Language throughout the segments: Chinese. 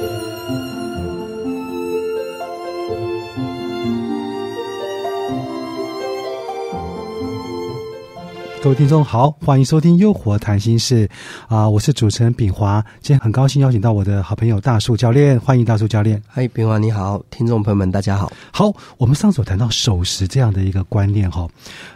Música 各位听众好，欢迎收听《诱惑谈心事》啊，我是主持人炳华。今天很高兴邀请到我的好朋友大树教练，欢迎大树教练。嗨，炳华你好，听众朋友们大家好。好，我们上次有谈到守时这样的一个观念哈，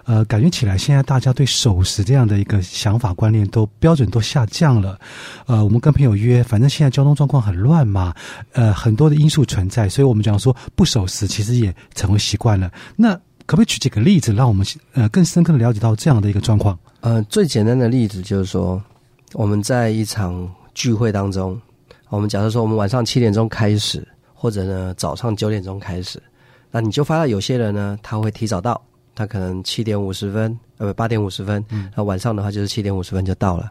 呃，感觉起来现在大家对守时这样的一个想法观念都标准都下降了。呃，我们跟朋友约，反正现在交通状况很乱嘛，呃，很多的因素存在，所以我们讲说不守时，其实也成为习惯了。那可不可以举几个例子，让我们呃更深刻的了解到这样的一个状况？呃，最简单的例子就是说，我们在一场聚会当中，我们假设说我们晚上七点钟开始，或者呢早上九点钟开始，那你就发现有些人呢他会提早到，他可能七点五十分，呃不八点五十分，那晚上的话就是七点五十分就到了。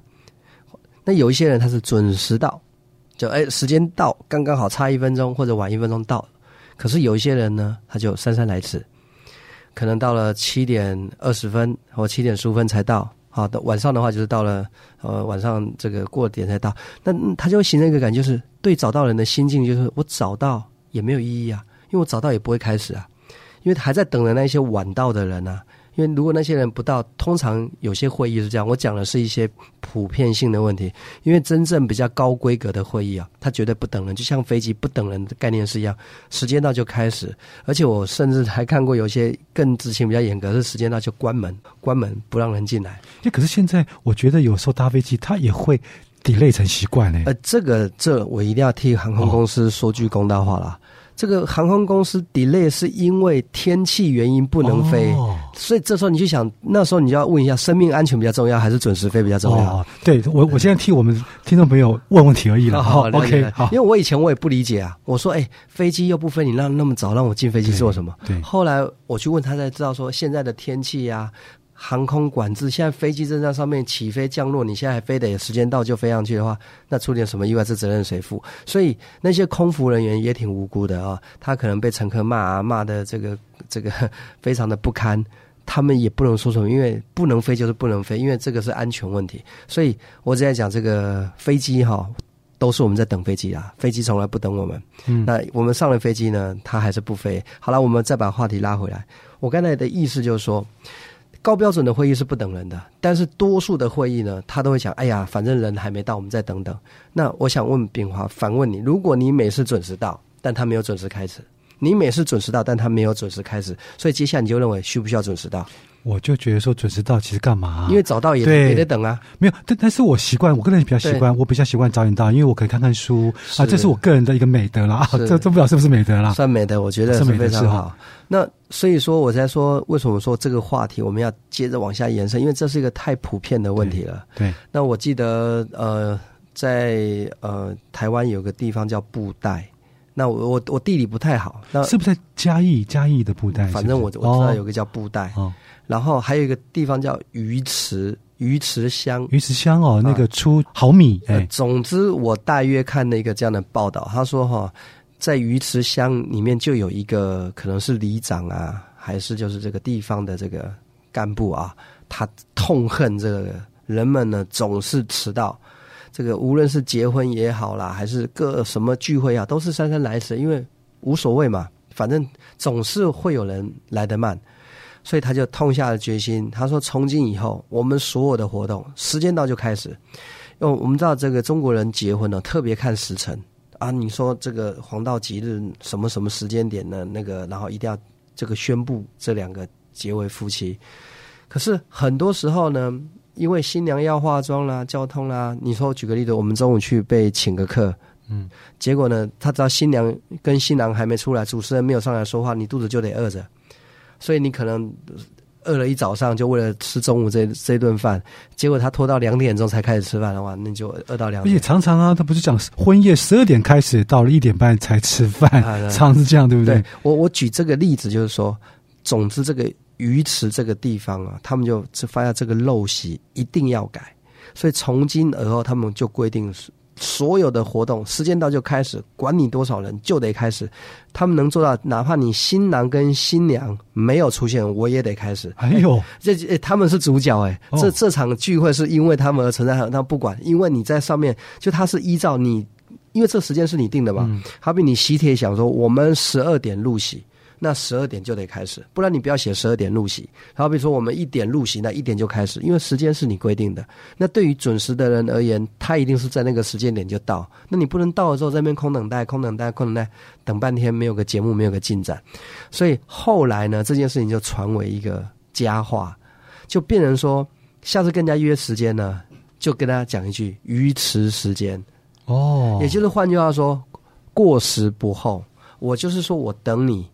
那有一些人他是准时到，就哎时间到刚刚好差一分钟或者晚一分钟到，可是有一些人呢他就姗姗来迟。可能到了七点二十分或七点十五分才到，好的晚上的话就是到了呃晚上这个过点才到，那他就会形成一个感觉，就是对找到人的心境，就是我找到也没有意义啊，因为我找到也不会开始啊，因为还在等着那些晚到的人啊。因为如果那些人不到，通常有些会议是这样。我讲的是一些普遍性的问题。因为真正比较高规格的会议啊，它绝对不等人，就像飞机不等人的概念是一样。时间到就开始，而且我甚至还看过有些更执行比较严格，是时间到就关门，关门不让人进来。那可是现在我觉得有时候搭飞机它也会 delay 成习惯呢。呃，这个这我一定要替航空公司说句公道话了。这个航空公司 delay 是因为天气原因不能飞，所以这时候你就想，那时候你就要问一下，生命安全比较重要，还是准时飞比较重要？对我，我现在替我们听众朋友问问题而已了。好，OK，好。因为我以前我也不理解啊，我说，哎，飞机又不飞，你让那么早让我进飞机做什么？对。后来我去问他，才知道说现在的天气呀。航空管制，现在飞机正在上面起飞降落，你现在还非得时间到就飞上去的话，那出点什么意外，这责任谁负？所以那些空服人员也挺无辜的啊，他可能被乘客骂啊，骂的这个 这个 非常的不堪，他们也不能说什么，因为不能飞就是不能飞，因为这个是安全问题。所以我只在讲这个飞机哈，都是我们在等飞机啊，飞机从来不等我们。嗯，那我们上了飞机呢，它还是不飞。好了，我们再把话题拉回来，我刚才的意思就是说。高标准的会议是不等人的，但是多数的会议呢，他都会想：哎呀，反正人还没到，我们再等等。那我想问炳华，反问你：如果你每次准时到，但他没有准时开始；你每次准时到，但他没有准时开始，所以接下来你就认为需不需要准时到？我就觉得说准时到其实干嘛？因为早到也也得等啊。没有，但但是我习惯，我个人比较习惯，我比较习惯早点到，因为我可以看看书啊，这是我个人的一个美德啦。这这不知道是不是美德啦？算美德，我觉得是非常好。那所以说，我在说为什么说这个话题我们要接着往下延伸，因为这是一个太普遍的问题了。对。那我记得呃，在呃台湾有个地方叫布袋。那我我我地理不太好，那是不是在嘉义？嘉义的布袋？反正我我知道有个叫布袋。哦。然后还有一个地方叫鱼池，鱼池乡。鱼池乡哦，那个出毫米。哎，总之我大约看了一个这样的报道，他说哈，在鱼池乡里面就有一个可能是里长啊，还是就是这个地方的这个干部啊，他痛恨这个人们呢总是迟到，这个无论是结婚也好啦，还是各什么聚会啊，都是姗姗来迟，因为无所谓嘛，反正总是会有人来得慢。所以他就痛下了决心。他说：“从今以后，我们所有的活动时间到就开始。因为我们知道这个中国人结婚呢，特别看时辰啊。你说这个黄道吉日什么什么时间点呢？那个然后一定要这个宣布这两个结为夫妻。可是很多时候呢，因为新娘要化妆啦、交通啦。你说举个例子，我们中午去被请个客，嗯，结果呢，他知道新娘跟新郎还没出来，主持人没有上来说话，你肚子就得饿着。”所以你可能饿了一早上，就为了吃中午这这顿饭，结果他拖到两点钟才开始吃饭的话，那就饿到两。而且常常啊，他不是讲婚宴十二点开始，到了一点半才吃饭，常是这样，对不对？我我举这个例子就是说，总之这个鱼池这个地方啊，他们就发现这个陋习一定要改，所以从今而后他们就规定。所有的活动时间到就开始，管你多少人就得开始。他们能做到，哪怕你新郎跟新娘没有出现，我也得开始。哎呦，这他们是主角哎，这这场聚会是因为他们而存在。那不管，因为你在上面，就他是依照你因为这时间是你定的嘛。好比你喜帖想说我们十二点入席，那十二点就得开始，不然你不要写十二点入席。好比说我们一点入席，那一点就开始，因为时间是你规定的。那对于准时的人而言，他一定是在那个时间点就到。那你不能到了之后在那边空等待、空等待、空等待，等半天没有个节目，没有个进展。所以后来呢，这件事情就传为一个佳话，就变成说，下次跟人家约时间呢，就跟大家讲一句“鱼池时间”。哦，也就是换句话说，过时不候。我就是说我等你。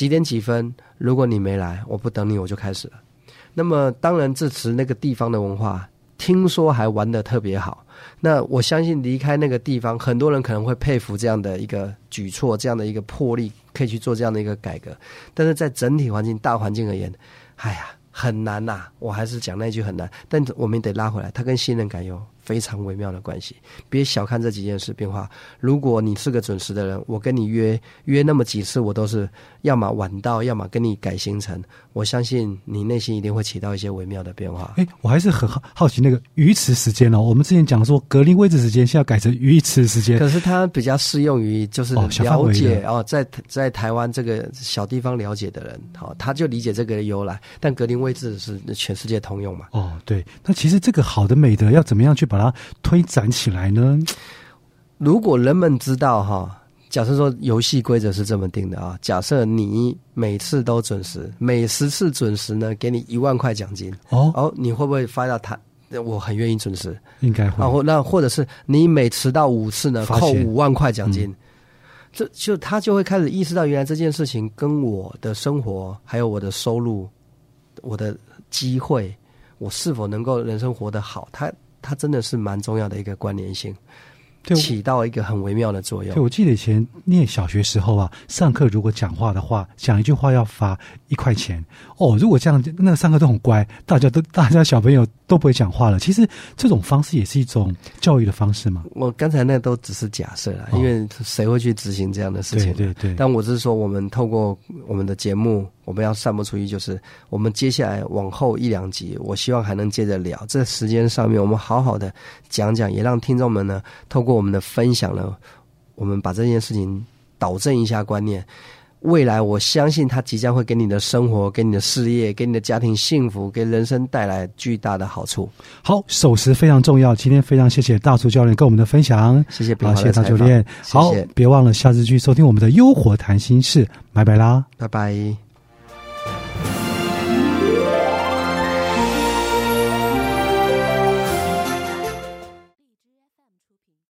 几点几分？如果你没来，我不等你，我就开始了。那么，当然，这时那个地方的文化，听说还玩的特别好。那我相信，离开那个地方，很多人可能会佩服这样的一个举措，这样的一个魄力，可以去做这样的一个改革。但是在整体环境、大环境而言，哎呀，很难呐。我还是讲那句很难，但我们得拉回来，它跟信任感有。非常微妙的关系，别小看这几件事变化。如果你是个准时的人，我跟你约约那么几次，我都是要么晚到，要么跟你改行程。我相信你内心一定会起到一些微妙的变化。哎，我还是很好好奇那个鱼池时间哦。我们之前讲说格林位置时间，现在改成鱼池时间，可是它比较适用于就是了解哦，在在台湾这个小地方了解的人，好，他就理解这个由来。但格林位置是全世界通用嘛？哦，对。那其实这个好的美德要怎么样去把它推展起来呢？如果人们知道哈，假设说游戏规则是这么定的啊，假设你每次都准时，每十次准时呢，给你一万块奖金哦哦，你会不会发到他？我很愿意准时，应该会。然后那或者是你每迟到五次呢，扣五万块奖金，这就他就会开始意识到，原来这件事情跟我的生活还有我的收入、我的机会，我是否能够人生活得好，他。它真的是蛮重要的一个关联性，起到一个很微妙的作用。对，我记得以前念小学时候啊，上课如果讲话的话，讲一句话要罚一块钱。哦，如果这样，那个上课都很乖，大家都大家小朋友都不会讲话了。其实这种方式也是一种教育的方式嘛。我刚才那都只是假设了，因为谁会去执行这样的事情？对对。但我是说，我们透过我们的节目。我们要散播出去，就是我们接下来往后一两集，我希望还能接着聊。这时间上面，我们好好的讲讲，也让听众们呢，透过我们的分享呢，我们把这件事情导正一下观念。未来，我相信它即将会给你的生活、给你的事业、给你的家庭幸福、给人生带来巨大的好处。好，守时非常重要。今天非常谢谢大厨教练跟我们的分享，谢谢，好，谢谢大教练。好，别忘了下次去收听我们的《优活谈心事》，拜拜啦，拜拜。